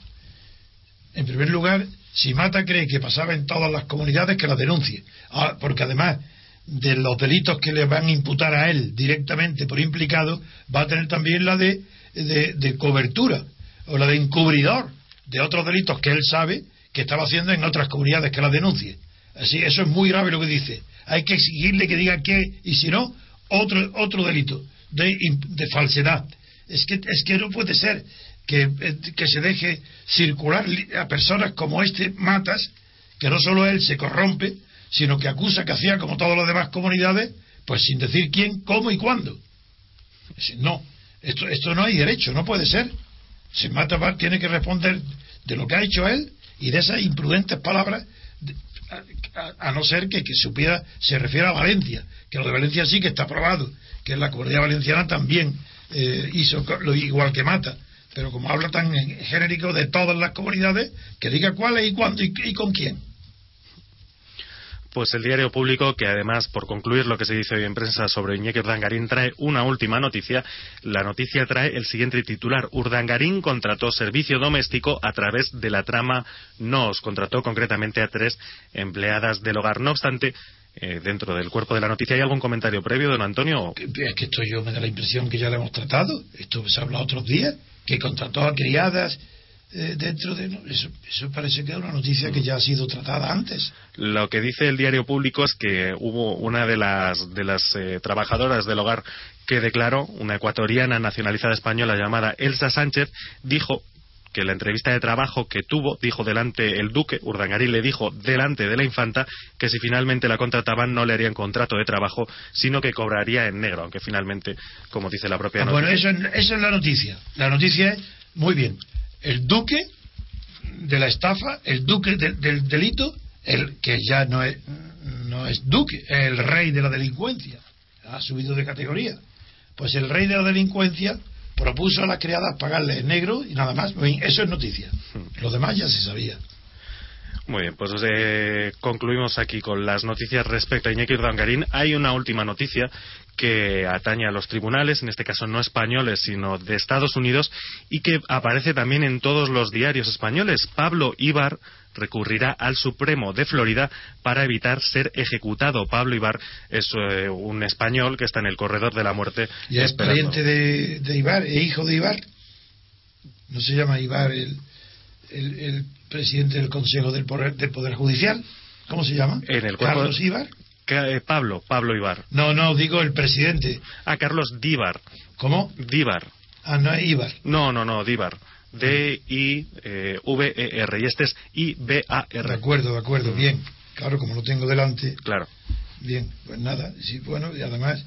En primer lugar, si Mata cree que pasaba en todas las comunidades, que la denuncie. Ah, porque además de los delitos que le van a imputar a él directamente por implicado, va a tener también la de, de cobertura o la de encubridor de otros delitos que él sabe que estaba haciendo en otras comunidades que la denuncie. Así, eso es muy grave lo que dice. Hay que exigirle que diga qué, y si no, otro, otro delito de, de falsedad. Es que, es que no puede ser que, que se deje circular a personas como este Matas, que no solo él se corrompe, sino que acusa que hacía como todas las demás comunidades, pues sin decir quién, cómo y cuándo. No, esto, esto no hay derecho, no puede ser. Si Mata tiene que responder de lo que ha hecho él y de esas imprudentes palabras, a, no ser que, que supiera, se refiere a Valencia, que lo de Valencia sí que está aprobado, que la comunidad valenciana también eh, hizo lo igual que Mata, pero como habla tan genérico de todas las comunidades, que diga cuáles y cuándo y con quién. Pues el diario público, que además, por concluir lo que se dice hoy en prensa sobre Iñaki Urdangarín, trae una última noticia. La noticia trae el siguiente titular. Urdangarín contrató servicio doméstico a través de la trama NOS. Contrató concretamente a tres empleadas del hogar. No obstante, eh, dentro del cuerpo de la noticia. ¿Hay algún comentario previo, don Antonio? Es que esto yo me da la impresión que ya lo hemos tratado. Esto se ha hablado otros días, que contrató a criadas eh, dentro de eso, eso parece que es una noticia que ya ha sido tratada antes. Lo que dice el diario público es que hubo una de las de las eh, trabajadoras del hogar que declaró, una ecuatoriana nacionalizada española llamada Elsa Sánchez, dijo que la entrevista de trabajo que tuvo, dijo delante el duque, Urdangarín le dijo delante de la infanta que si finalmente la contrataban no le harían contrato de trabajo, sino que cobraría en negro, aunque finalmente, como dice la propia ah, noticia. Bueno, eso, eso es la noticia. La noticia es, muy bien, el duque de la estafa, el duque del delito, el que ya no es, duque, es el rey de la delincuencia, ha subido de categoría. Pues el rey de la delincuencia propuso a las criadas pagarle negro y nada más. Eso es noticia. Lo demás ya se sabía. Muy bien, pues eh, concluimos aquí con las noticias respecto a Iñaki Urdangarín. Hay una última noticia que atañe a los tribunales, en este caso no españoles, sino de Estados Unidos, y que aparece también en todos los diarios españoles. Pablo Ibar recurrirá al Supremo de Florida para evitar ser ejecutado. Pablo Ibar es eh, un español que está en el corredor de la muerte. ¿Y es pariente de, de Ibar, e hijo de Ibar? ¿No se llama Ibar el, el, presidente del Consejo del Poder, del Poder Judicial. ¿Cómo se llama? En el Carlos Ibar. Eh, Pablo, Pablo Ibar. No, no, digo el presidente. Ah, Carlos Díbar. ¿Cómo? Díbar. Ah, no es Ibar. No, no, no, Díbar. D-I-V-E-R. Y este es I-B-A-R. De acuerdo, de acuerdo, mm. bien. Claro, como lo tengo delante. Claro. Bien, pues nada. Sí, bueno, y además,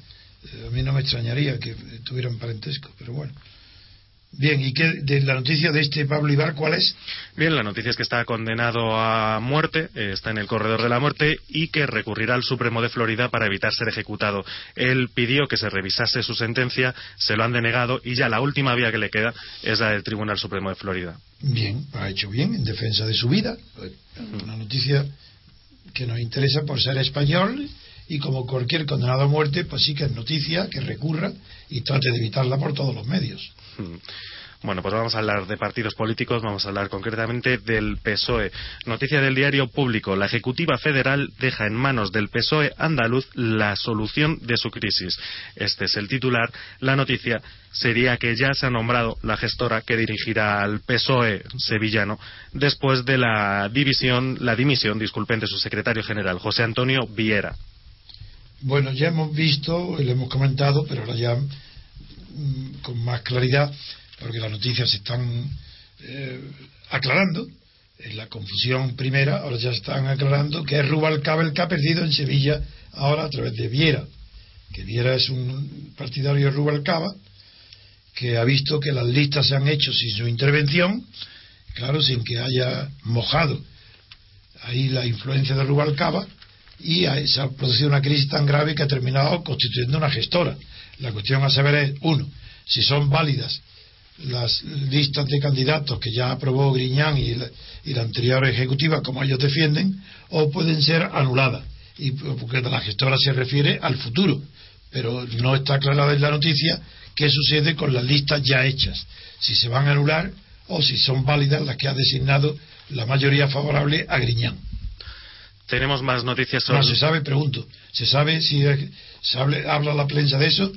eh, a mí no me extrañaría que tuvieran parentesco, pero bueno. Bien, ¿y qué de la noticia de este Pablo Ibar cuál es? Bien, la noticia es que está condenado a muerte, eh, está en el corredor de la muerte y que recurrirá al Supremo de Florida para evitar ser ejecutado. Él pidió que se revisase su sentencia, se lo han denegado y ya la última vía que le queda es la del Tribunal Supremo de Florida. Bien, ha hecho bien en defensa de su vida. Una noticia que nos interesa por ser español y como cualquier condenado a muerte, pues sí que es noticia que recurra y trate de evitarla por todos los medios. Hmm. Bueno, pues vamos a hablar de partidos políticos, vamos a hablar concretamente del PSOE. Noticia del diario público. La Ejecutiva Federal deja en manos del PSOE andaluz la solución de su crisis. Este es el titular. La noticia sería que ya se ha nombrado la gestora que dirigirá al PSOE sevillano después de la división, la dimisión, disculpen, de su secretario general, José Antonio Viera. Bueno, ya hemos visto, lo hemos comentado, pero ahora ya mm, con más claridad, porque las noticias se están eh, aclarando. En la confusión primera, ahora ya están aclarando que es Rubalcaba el que ha perdido en Sevilla ahora a través de Viera. Que Viera es un partidario de Rubalcaba que ha visto que las listas se han hecho sin su intervención, claro, sin que haya mojado ahí la influencia de Rubalcaba y se ha producido una crisis tan grave que ha terminado constituyendo una gestora. La cuestión a saber es, uno, si son válidas las listas de candidatos que ya aprobó Griñán y la, anterior ejecutiva, como ellos defienden, o pueden ser anuladas. Y porque la gestora se refiere al futuro, pero no está aclarada en la noticia qué sucede con las listas ya hechas, si se van a anular o si son válidas las que ha designado la mayoría favorable a Griñán. Tenemos más noticias sobre. No se sabe, pregunto. ¿Se sabe si se habla la prensa de eso?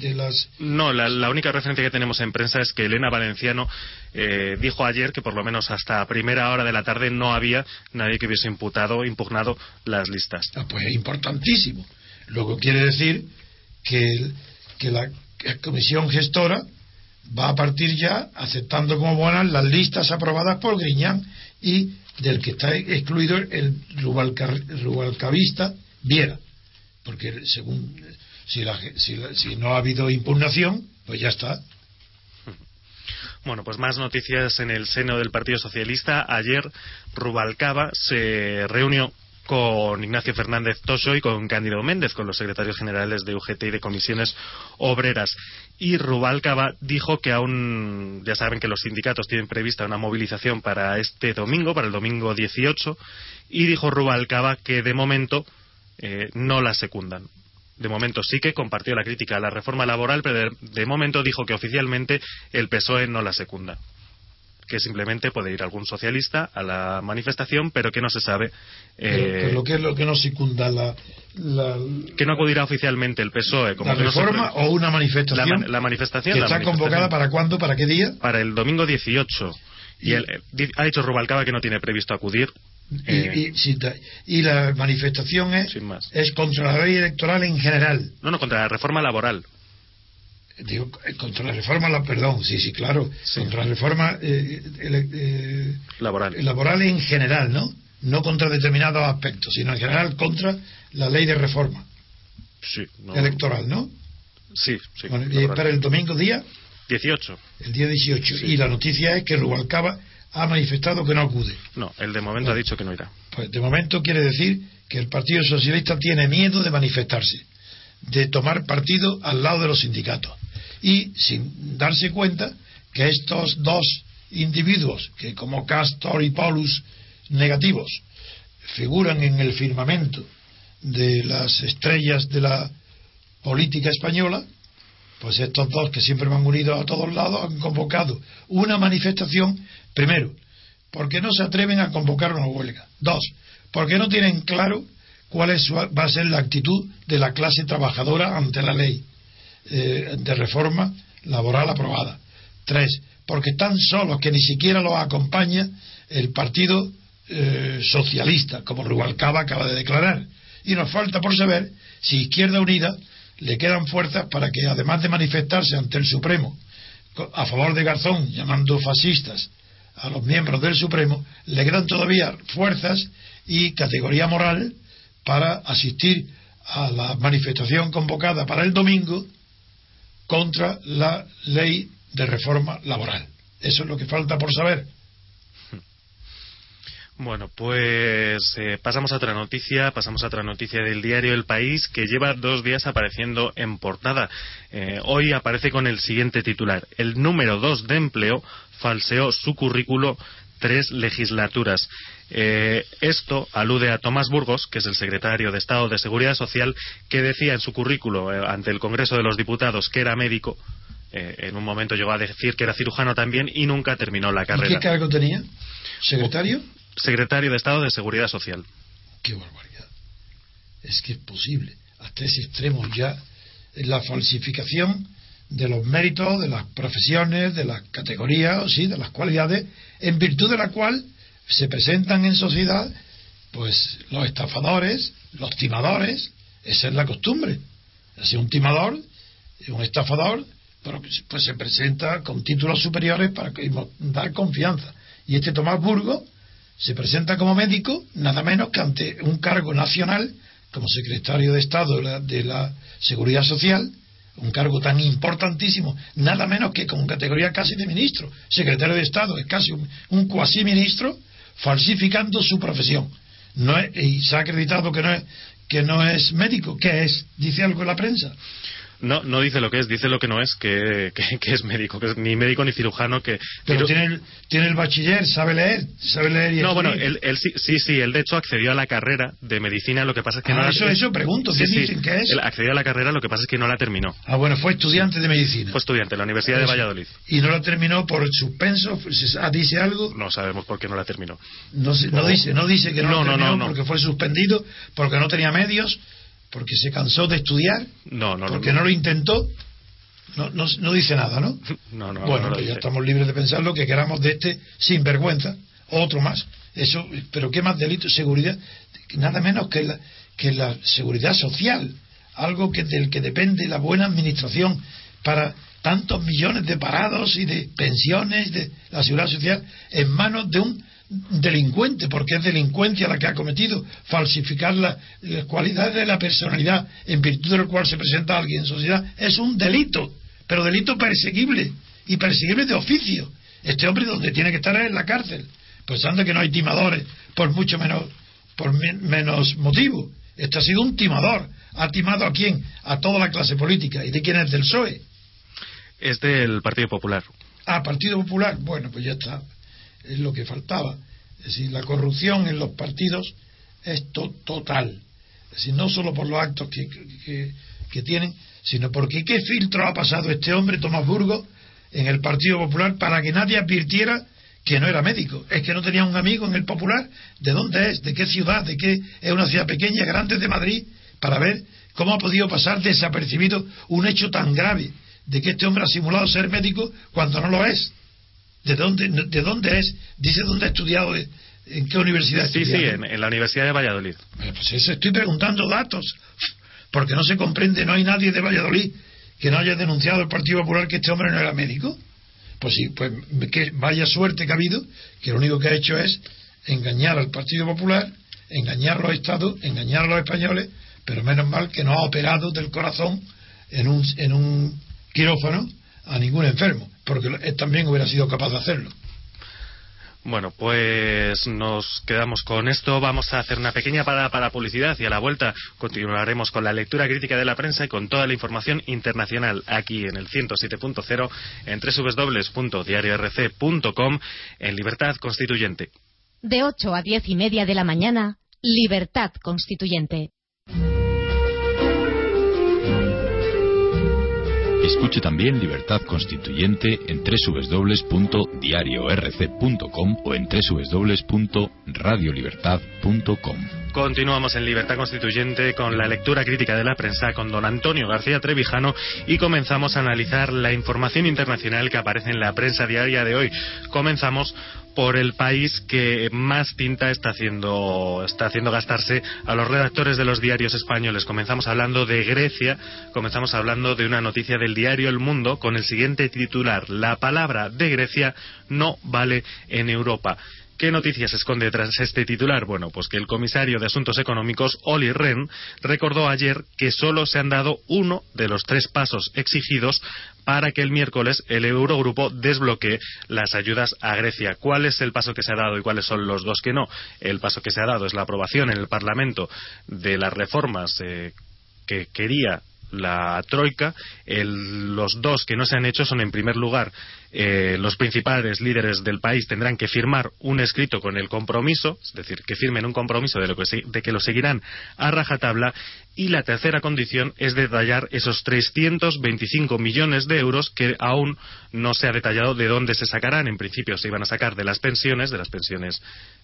De las... No, la, única referencia que tenemos en prensa es que Elena Valenciano eh, dijo ayer que por lo menos hasta primera hora de la tarde no había nadie que hubiese imputado o impugnado las listas. Ah, pues es importantísimo. Luego quiere decir que, que la comisión gestora va a partir ya aceptando como buenas las listas aprobadas por Griñán y del que está excluido el Rubalcavista Viera, porque según si, si, no ha habido impugnación, pues ya está. Bueno, pues más noticias en el seno del Partido Socialista. Ayer Rubalcaba se reunió con Ignacio Fernández Toso y con Cándido Méndez, con los secretarios generales de UGT y de comisiones obreras. Y Rubalcaba dijo que aún, ya saben que los sindicatos tienen prevista una movilización para este domingo, para el domingo 18, y dijo Rubalcaba que de momento eh, no la secundan. De momento sí que compartió la crítica a la reforma laboral, pero de, de momento dijo que oficialmente el PSOE no la secunda que simplemente puede ir algún socialista a la manifestación, pero que no se sabe. Eh, lo que es lo que no secunda la, la que no acudirá oficialmente el PSOE como la reforma o una manifestación. La, manifestación. Que la está manifestación. convocada para cuándo, para qué día. Para el domingo 18. Y, el, eh, ha dicho Rubalcaba que no tiene previsto acudir. Y, eh, y, la manifestación es, más. es contra la ley electoral en general. no, no, contra la reforma laboral. Digo, eh, contra la reforma, la, perdón, sí, sí, claro, Sí. contra la reforma eh, eh, Laboral. laboral en general, ¿no? No contra determinados aspectos, sino en general contra la ley de reforma Sí, no- electoral, ¿no? Sí, sí. Bueno, y laboral. para el domingo día, 18. el día 18. Sí. Y la noticia es que Rubalcaba ha manifestado que no acude. No, el de momento ha dicho que no irá. Pues de momento quiere decir que el Partido Socialista tiene miedo de manifestarse, de tomar partido al lado de los sindicatos. Y sin darse cuenta que estos dos individuos, que como Castor y Paulus negativos, figuran en el firmamento de las estrellas de la política española, pues estos dos que siempre me han unido a todos lados han convocado una manifestación, primero, porque no se atreven a convocar una huelga. Dos, porque no tienen claro cuál es va a ser la actitud de la clase trabajadora ante la ley eh, de reforma laboral aprobada. Tres, porque están solos que ni siquiera los acompaña el Partido eh, Socialista, como Rubalcaba acaba de declarar. Y nos falta por saber si Izquierda Unida le quedan fuerzas para que, además de manifestarse ante el Supremo a favor de Garzón, llamando fascistas a los miembros del Supremo, le quedan todavía fuerzas y categoría moral para asistir a la manifestación convocada para el domingo contra la ley de reforma laboral. Eso es lo que falta por saber. Bueno, pues eh, pasamos a otra noticia, pasamos a otra noticia del diario El País que lleva dos días apareciendo en portada. Eh, hoy aparece con el siguiente titular. El número dos de empleo falseó su currículo tres legislaturas. Eh, esto alude a Tomás Burgos, que es el secretario de Estado de Seguridad Social, que decía en su currículo eh, ante el Congreso de los Diputados que era médico. Eh, en un momento llegó a decir que era cirujano también y nunca terminó la ¿Y carrera. qué cargo tenía? ¿Secretario? Secretario de Estado de Seguridad Social. Qué barbaridad. Es que es posible. Hasta ese extremo ya la falsificación de los méritos, de las profesiones, de las categorías, sí, de las cualidades, en virtud de la cual se presentan en sociedad, pues los estafadores, los timadores, esa es la costumbre. Así un timador, un estafador, pero pues se presenta con títulos superiores para dar confianza. Y este Tomás Burgos se presenta como médico nada menos que ante un cargo nacional como secretario de Estado de la, de la Seguridad Social, un cargo tan importantísimo, nada menos que con categoría casi de ministro, secretario de Estado, es casi un, cuasi ministro, falsificando su profesión. No es- y se ha acreditado que no es que no es médico, ¿qué es? Dice algo en la prensa. No, no dice lo que es, dice lo que no es, que, que- que es médico, que es ni médico ni cirujano, que... Pero tiene el, tiene el bachiller, sabe leer, sabe leer y No, bueno, él, él sí, sí, sí, él de hecho accedió a la carrera de medicina, lo que pasa es que Ah, no la... eso- eso pregunto, ¿qué Sí, sí, dicen que es? Él accedió a la carrera, lo que pasa es que no la terminó. Ah, bueno, fue estudiante de medicina. Fue estudiante en la Universidad de Eso. Valladolid. Y no la terminó por suspenso, dice algo, No sabemos por qué no la terminó. no, se- no dice, no dice que no, No, la terminó no. porque fue suspendido, porque no tenía medios, porque se cansó de estudiar, No, no, porque no. no lo intentó. No, no, no dice nada, ¿no? No, no, bueno, no pues ya estamos libres de pensar lo que queramos de este sinvergüenza, otro más. Eso, pero qué más delito, seguridad, nada menos que la, que la seguridad social, algo que del que depende la buena administración para tantos millones de parados y de pensiones de la seguridad social en manos de un delincuente, porque es delincuencia la que ha cometido, falsificar la- las cualidades de la personalidad en virtud del cual se presenta alguien en sociedad, es un delito, pero delito perseguible y perseguible de oficio. Este hombre donde tiene que estar es en la cárcel, pensando que no hay timadores por mucho menos, por menos motivo. Este ha sido un timador. ¿Ha timado a quién? A toda la clase política. ¿Y de quién es del PSOE? Es del Partido Popular. Ah, Partido Popular. Bueno, pues ya está. Es lo que faltaba. Es decir, la corrupción en los partidos es total. Es decir, no solo por los actos que, que, tienen, sino porque qué filtro ha pasado este hombre, Tomás Burgos, en el Partido Popular para que nadie advirtiera que no era médico. Es que no tenía un amigo en el Popular. ¿De dónde es? ¿De qué ciudad? ¿De qué? Es una ciudad pequeña, grande de Madrid, para ver cómo ha podido pasar desapercibido un hecho tan grave de que este hombre ha simulado ser médico cuando no lo es. ¿De dónde, de dónde es? Dice dónde ha estudiado, en qué universidad. Sí, sí, en, la Universidad de Valladolid. Pues eso, estoy preguntando datos, porque no se comprende, no hay nadie de Valladolid que no haya denunciado al Partido Popular que este hombre no era médico. Pues sí, pues que vaya suerte que ha habido, que lo único que ha hecho es engañar al Partido Popular, engañar a los estados, engañar a los españoles, pero menos mal que no ha operado del corazón en un, en un quirófano a ningún enfermo, porque él también hubiera sido capaz de hacerlo. Bueno, pues nos quedamos con esto. Vamos a hacer una pequeña parada para publicidad y a la vuelta continuaremos con la lectura crítica de la prensa y con toda la información internacional aquí en el 107.0 en www.diariorc.com en Libertad Constituyente. De 8 a 10 y media de la mañana, Libertad Constituyente. Escuche también Libertad Constituyente en www.diariorc.com o en www.radiolibertad.com. Continuamos en Libertad Constituyente con la lectura crítica de la prensa con don Antonio García Trevijano y comenzamos a analizar la información internacional que aparece en la prensa diaria de hoy. Comenzamos por el país que más tinta está haciendo, está haciendo gastarse a los redactores de los diarios españoles. Comenzamos hablando de Grecia, comenzamos hablando de una noticia del diario El Mundo con el siguiente titular. La palabra de Grecia no vale en Europa. ¿Qué noticias esconde tras este titular? Bueno, pues que el comisario de Asuntos Económicos, Oli Rehn, recordó ayer que solo se han dado uno de los tres pasos exigidos para que el miércoles el Eurogrupo desbloquee las ayudas a Grecia. ¿Cuál es el paso que se ha dado y cuáles son los dos que no? El paso que se ha dado es la aprobación en el Parlamento de las reformas eh, que quería la Troika. los dos que no se han hecho son, en primer lugar, eh, los principales líderes del país tendrán que firmar un escrito con el compromiso, es decir, que firmen un compromiso de, lo que, de que lo seguirán a rajatabla. Y la tercera condición es detallar esos 325 millones de euros que aún no se ha detallado de dónde se sacarán. En principio se iban a sacar de las pensiones, de las pensiones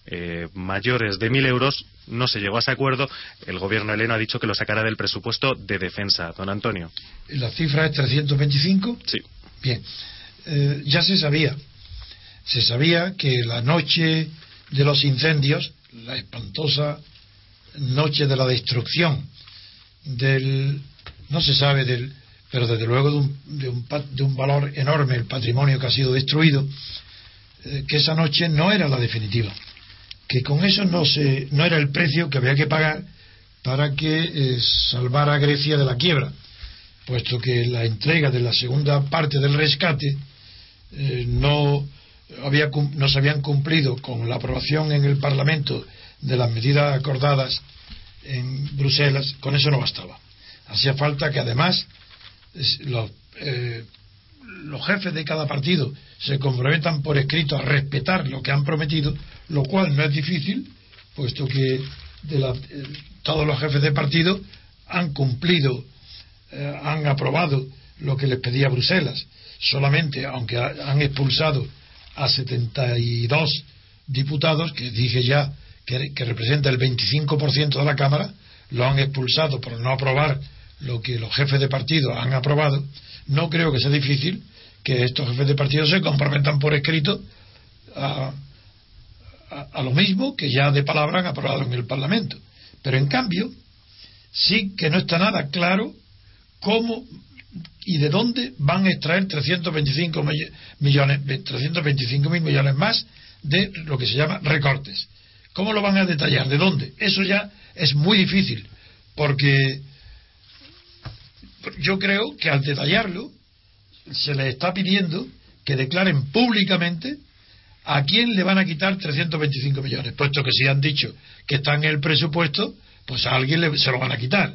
eh, mayores de 1.000 euros. No se llegó a ese acuerdo. El gobierno heleno ha dicho que lo sacará del presupuesto de defensa. Don Antonio. ¿La cifra es 325? Sí. Bien. Eh, ya se sabía. Se sabía que la noche de los incendios, la espantosa noche de la destrucción del, no se sabe del, pero desde luego de un, de un, de un valor enorme el patrimonio que ha sido destruido, eh, que esa noche no era la definitiva, que con eso no se, no era el precio que había que pagar para que eh, salvara a Grecia de la quiebra, puesto que la entrega de la segunda parte del rescate eh, no, había, no se habían cumplido con la aprobación en el Parlamento de las medidas acordadas en Bruselas, con eso no bastaba. Hacía falta que además los, eh, los jefes de cada partido se comprometan por escrito a respetar lo que han prometido, lo cual no es difícil, puesto que de la, eh, todos los jefes de partido han cumplido, han aprobado lo que les pedía Bruselas solamente, aunque han expulsado a 72 diputados, que dije ya que, representa el 25% de la Cámara, lo han expulsado por no aprobar lo que los jefes de partido han aprobado, no creo que sea difícil que estos jefes de partido se comprometan por escrito a, a, lo mismo que ya de palabra han aprobado en el Parlamento. Pero en cambio, sí que no está nada claro cómo y de dónde van a extraer 325 millones, 325 mil millones más de lo que se llama recortes. ¿Cómo lo van a detallar? ¿De dónde? Eso ya es muy difícil, porque yo creo que al detallarlo se le está pidiendo que declaren públicamente a quién le van a quitar 325 millones, puesto que si han dicho que está en el presupuesto, pues a alguien le, se lo van a quitar.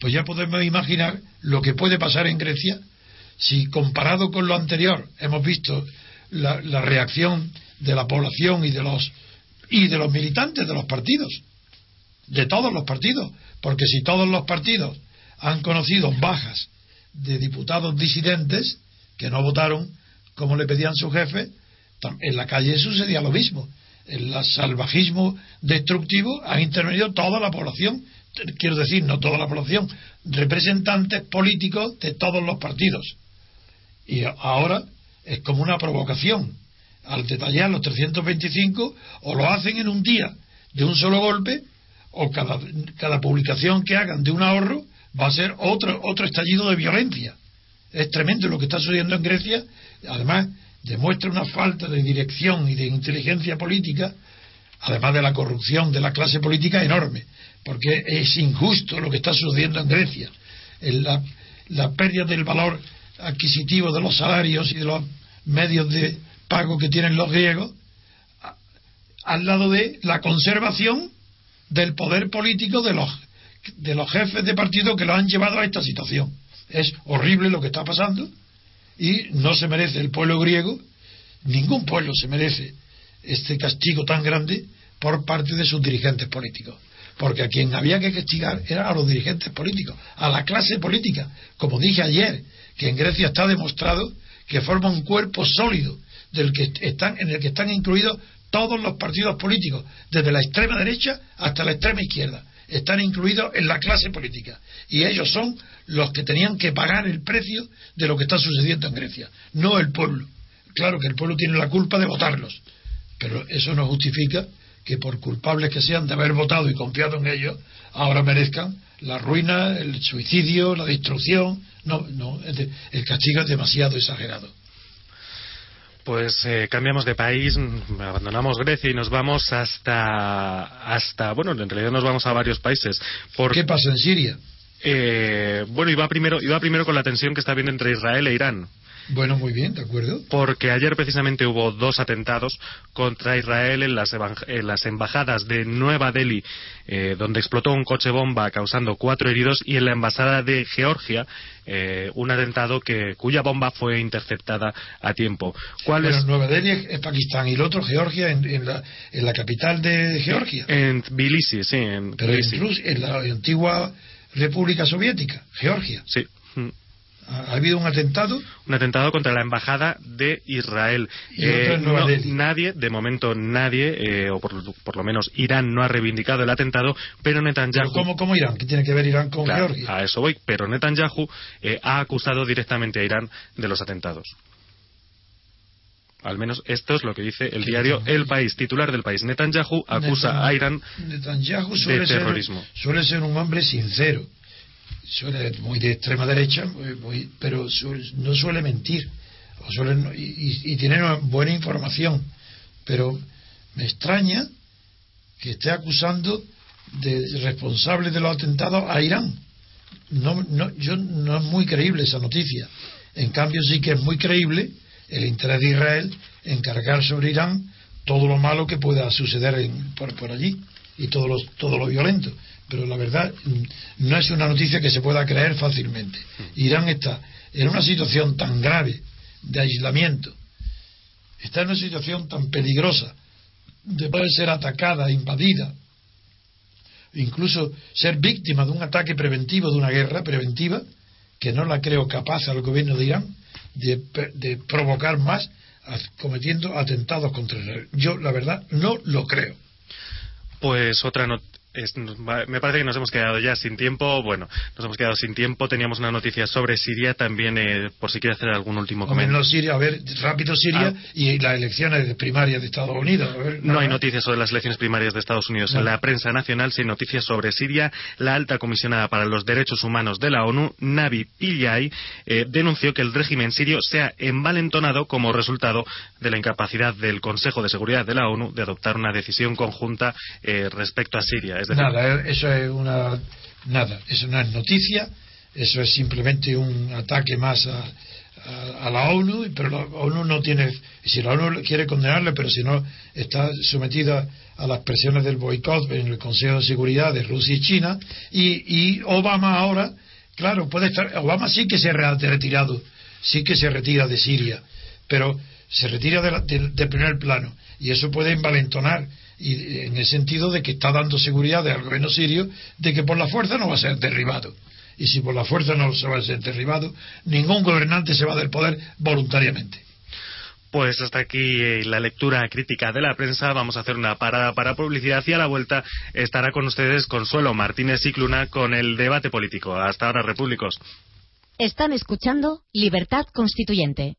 Pues ya podemos imaginar lo que puede pasar en Grecia si comparado con lo anterior hemos visto la, la reacción de la población y de los y de los militantes de los partidos, de todos los partidos, porque si todos los partidos han conocido bajas de diputados disidentes que no votaron como le pedían su jefe, en la calle sucedía lo mismo. En el salvajismo destructivo ha intervenido toda la población, quiero decir, no toda la población, representantes políticos de todos los partidos. Y ahora es como una provocación. Al detallar los 325, o lo hacen en un día de un solo golpe, o cada, cada publicación que hagan de un ahorro va a ser otro, otro estallido de violencia. Es tremendo lo que está sucediendo en Grecia. Además, demuestra una falta de dirección y de inteligencia política, además de la corrupción de la clase política enorme, porque es injusto lo que está sucediendo en Grecia. La, la pérdida del valor adquisitivo de los salarios y de los medios de pago que tienen los griegos, al lado de la conservación del poder político de los, de los jefes de partido que lo han llevado a esta situación. Es horrible lo que está pasando y no se merece el pueblo griego, ningún pueblo se merece este castigo tan grande por parte de sus dirigentes políticos. Porque a quien había que castigar era a los dirigentes políticos, a la clase política. Como dije ayer, que en Grecia está demostrado que forma un cuerpo sólido del que están, en el que están incluidos todos los partidos políticos, desde la extrema derecha hasta la extrema izquierda, están incluidos en la clase política. Y ellos son los que tenían que pagar el precio de lo que está sucediendo en Grecia, no el pueblo. Claro que el pueblo tiene la culpa de votarlos, pero eso no justifica que por culpables que sean de haber votado y confiado en ellos, ahora merezcan la ruina, el suicidio, la destrucción. No, no, el castigo es demasiado exagerado. Pues eh, cambiamos de país, abandonamos Grecia y nos vamos hasta, hasta, bueno, en realidad nos vamos a varios países. ¿Qué pasa en Siria? Eh, bueno, iba primero, iba primero con la tensión que está habiendo entre Israel e Irán. Bueno, muy bien, de acuerdo. Porque ayer precisamente hubo dos atentados contra Israel en las, en las embajadas de Nueva Delhi, eh, donde explotó un coche bomba causando cuatro heridos, y en la embajada de Georgia, eh, un atentado que, cuya bomba fue interceptada a tiempo. ¿Cuál es? Nueva Delhi es Pakistán y el otro Georgia en, la, en la, capital de Georgia. En Tbilisi, sí. En Pero en la antigua República Soviética, Georgia. Sí. ¿Ha habido un atentado? Un atentado contra la embajada de Israel. Eh, nadie, de momento nadie, eh, o por, lo menos Irán no ha reivindicado el atentado, pero Netanyahu. ¿Cómo, cómo Irán? ¿Qué tiene que ver Irán con Georgia? A eso voy, pero Netanyahu eh, ha acusado directamente a Irán de los atentados. Al menos esto es lo que dice el diario El País, titular del país. Netanyahu acusa a Irán de terrorismo. suele ser un hombre sincero suele muy de extrema derecha, pero no suele mentir o suele, y, y, tiene buena información. Pero me extraña que esté acusando de responsable de los atentados a Irán. No, no, yo, no es muy creíble esa noticia. En cambio, sí que es muy creíble el interés de Israel en cargar sobre Irán todo lo malo que pueda suceder en, por, por allí y todo lo, todo lo violento pero la verdad mm, no es una noticia que se pueda creer fácilmente. Irán está en una situación tan grave de aislamiento, está en una situación tan peligrosa de poder ser atacada, invadida, incluso ser víctima de un ataque preventivo, de una guerra preventiva, que no la creo capaz al gobierno de Irán de, provocar más cometiendo atentados contra Israel. Yo, la verdad, no lo creo. Pues otra, noticia me parece que nos hemos quedado ya sin tiempo. Bueno, nos hemos quedado sin tiempo. Teníamos una noticia sobre Siria también, eh, por si quiere hacer algún último comentario. No, Siria, a ver, rápido Siria ah. y las elecciones primarias de Estados Unidos. no hay noticias sobre las elecciones primarias de Estados Unidos. En la prensa nacional sin noticias sobre Siria. La alta comisionada para los derechos humanos de la ONU, Navi Pillay, eh, denunció que el régimen sirio se ha envalentonado como resultado de la incapacidad del Consejo de Seguridad de la ONU de adoptar una decisión conjunta eh, respecto a Siria nada, eh, eso es una nada, eso no es noticia, eso es simplemente un ataque más a, la ONU, pero la ONU no tiene, si la ONU quiere condenarle, pero si no está sometida a las presiones del boicot en el Consejo de Seguridad de Rusia y China, y, Obama ahora, claro, puede estar, Obama sí que se ha retirado, sí que se retira de Siria, pero se retira de, primer plano, y eso puede envalentonar y en el sentido de que está dando seguridad al gobierno sirio de que por la fuerza no va a ser derribado y si por la fuerza no se va a ser derribado, ningún gobernante se va del poder voluntariamente. Pues hasta aquí eh, la lectura crítica de la prensa. Vamos a hacer una parada para publicidad y a la vuelta estará con ustedes Consuelo Martínez Cicluna con el debate político. Hasta ahora, repúblicos. Están escuchando Libertad Constituyente